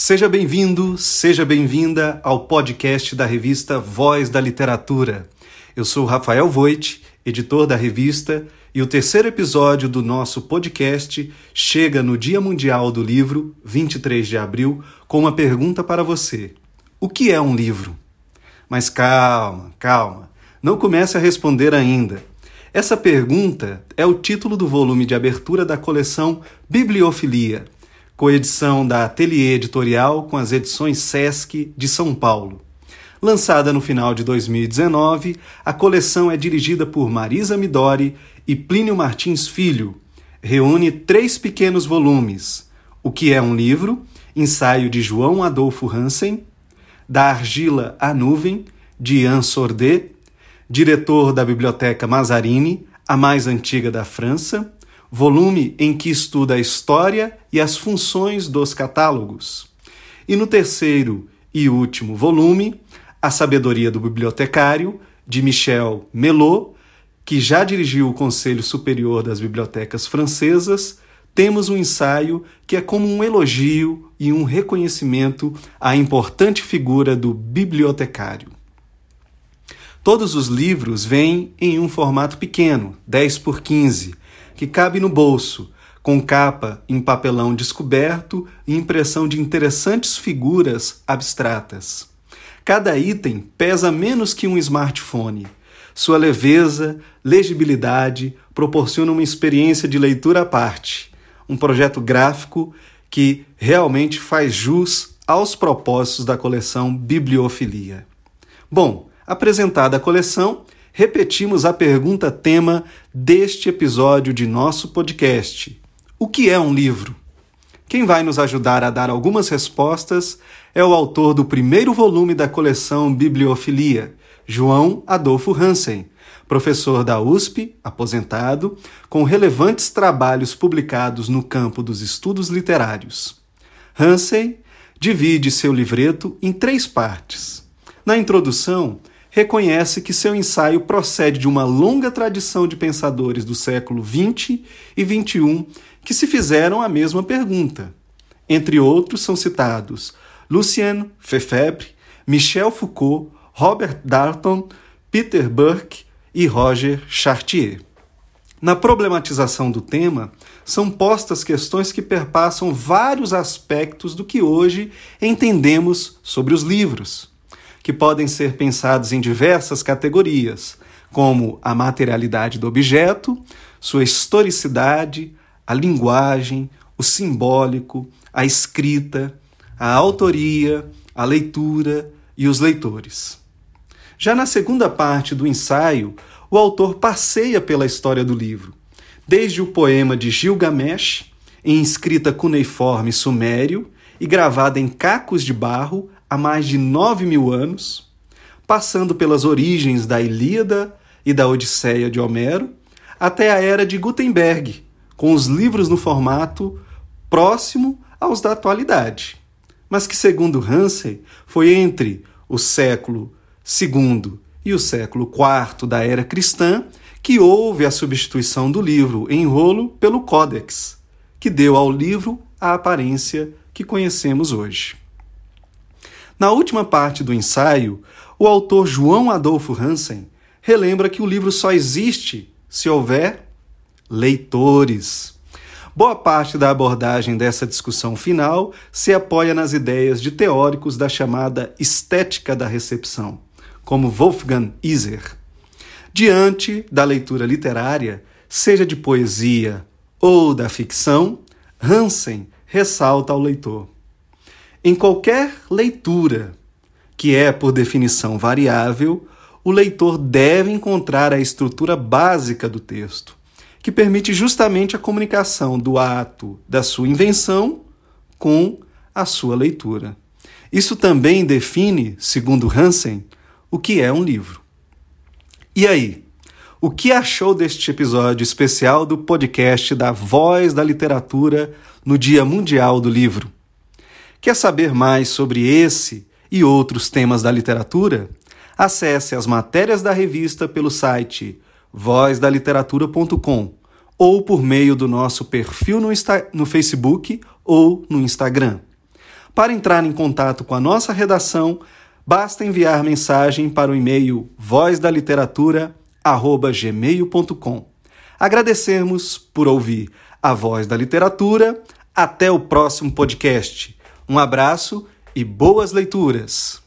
Seja bem-vindo, seja bem-vinda ao podcast da revista Voz da Literatura. Eu sou Rafael Voit, editor da revista, e o terceiro episódio do nosso podcast chega no Dia Mundial do Livro, 23 de abril, com uma pergunta para você: O que é um livro? Mas calma, calma, não comece a responder ainda. Essa pergunta é o título do volume de abertura da coleção Bibliofilia coedição da Ateliê Editorial com as edições Sesc de São Paulo. Lançada no final de 2019, a coleção é dirigida por Marisa Midori e Plínio Martins Filho. Reúne três pequenos volumes: O que é um livro, ensaio de João Adolfo Hansen, Da Argila à Nuvem, de Ian Sordet, diretor da Biblioteca Mazarini, a mais antiga da França, volume em que estuda a história e as funções dos catálogos. E no terceiro e último volume, A Sabedoria do Bibliotecário, de Michel Melot, que já dirigiu o Conselho Superior das Bibliotecas Francesas, temos um ensaio que é como um elogio e um reconhecimento à importante figura do bibliotecário. Todos os livros vêm em um formato pequeno, 10 por 15, que cabe no bolso, com capa em papelão descoberto e impressão de interessantes figuras abstratas. Cada item pesa menos que um smartphone. Sua leveza, legibilidade proporciona uma experiência de leitura à parte, um projeto gráfico que realmente faz jus aos propósitos da coleção Bibliofilia. Bom, apresentada a coleção, repetimos a pergunta tema deste episódio de nosso podcast: O que é um livro? Quem vai nos ajudar a dar algumas respostas é o autor do primeiro volume da coleção Bibliofilia, João Adolfo Hansen, professor da USP, aposentado, com relevantes trabalhos publicados no campo dos estudos literários. Hansen divide seu livreto em três partes. Na introdução, reconhece que seu ensaio procede de uma longa tradição de pensadores do século XX e XXI que se fizeram a mesma pergunta. Entre outros são citados Lucien Fefebvre, Michel Foucault, Robert Darnton, Peter Burke e Roger Chartier. Na problematização do tema, são postas questões que perpassam vários aspectos do que hoje entendemos sobre os livros que podem ser pensados em diversas categorias, como a materialidade do objeto, sua historicidade, a linguagem, o simbólico, a escrita, a autoria, a leitura e os leitores. Já na segunda parte do ensaio, o autor passeia pela história do livro, desde o poema de Gilgamesh, em escrita cuneiforme sumério e gravada em cacos de barro há mais de nove mil anos, passando pelas origens da Ilíada e da Odisseia de Homero, até a era de Gutenberg, com os livros no formato próximo aos da atualidade, mas que, segundo Hansen, foi entre o século II e o século IV da era cristã que houve a substituição do livro em rolo pelo Códex, que deu ao livro a aparência que conhecemos hoje. Na última parte do ensaio, o autor João Adolfo Hansen relembra que o livro só existe se houver leitores. Boa parte da abordagem dessa discussão final se apoia nas ideias de teóricos da chamada estética da recepção, como Wolfgang Iser. Diante da leitura literária, seja de poesia ou da ficção, Hansen ressalta ao leitor. Em qualquer leitura, que é por definição variável, o leitor deve encontrar a estrutura básica do texto, que permite justamente a comunicação do ato da sua invenção com a sua leitura. Isso também define, segundo Hansen, o que é um livro. E aí, o que achou deste episódio especial do podcast da Voz da Literatura no Dia Mundial do Livro? Quer saber mais sobre esse e outros temas da literatura? Acesse as matérias da revista pelo site vozdaliteratura.com ou por meio do nosso perfil no, Insta no Facebook ou no Instagram. Para entrar em contato com a nossa redação, basta enviar mensagem para o e-mail vozdaliteratura@gmail.com. Agradecemos por ouvir a Voz da Literatura. Até o próximo podcast. Um abraço e boas leituras!